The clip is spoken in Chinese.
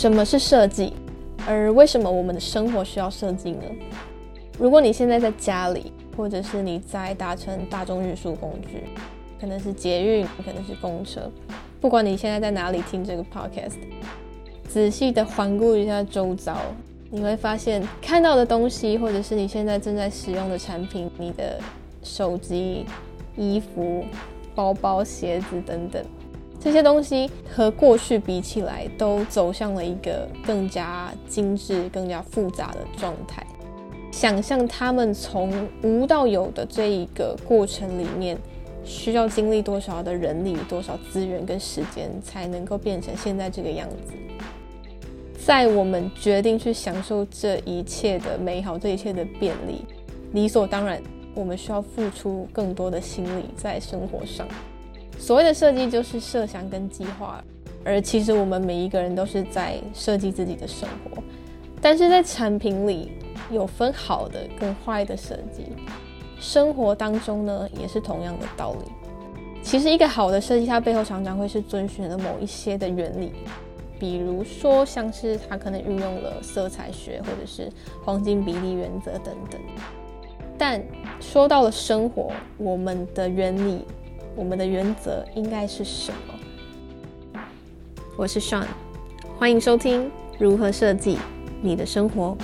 什么是设计？而为什么我们的生活需要设计呢？如果你现在在家里，或者是你在搭乘大众运输工具，可能是捷运，可能是公车，不管你现在在哪里听这个 podcast，仔细的环顾一下周遭，你会发现看到的东西，或者是你现在正在使用的产品，你的手机、衣服、包包、鞋子等等。这些东西和过去比起来，都走向了一个更加精致、更加复杂的状态。想象他们从无到有的这一个过程里面，需要经历多少的人力、多少资源跟时间，才能够变成现在这个样子。在我们决定去享受这一切的美好、这一切的便利，理所当然，我们需要付出更多的心力在生活上。所谓的设计就是设想跟计划，而其实我们每一个人都是在设计自己的生活。但是在产品里有分好的跟坏的设计，生活当中呢也是同样的道理。其实一个好的设计，它背后常常会是遵循了某一些的原理，比如说像是它可能运用了色彩学或者是黄金比例原则等等。但说到了生活，我们的原理。我们的原则应该是什么？我是 Sean，欢迎收听如何设计你的生活。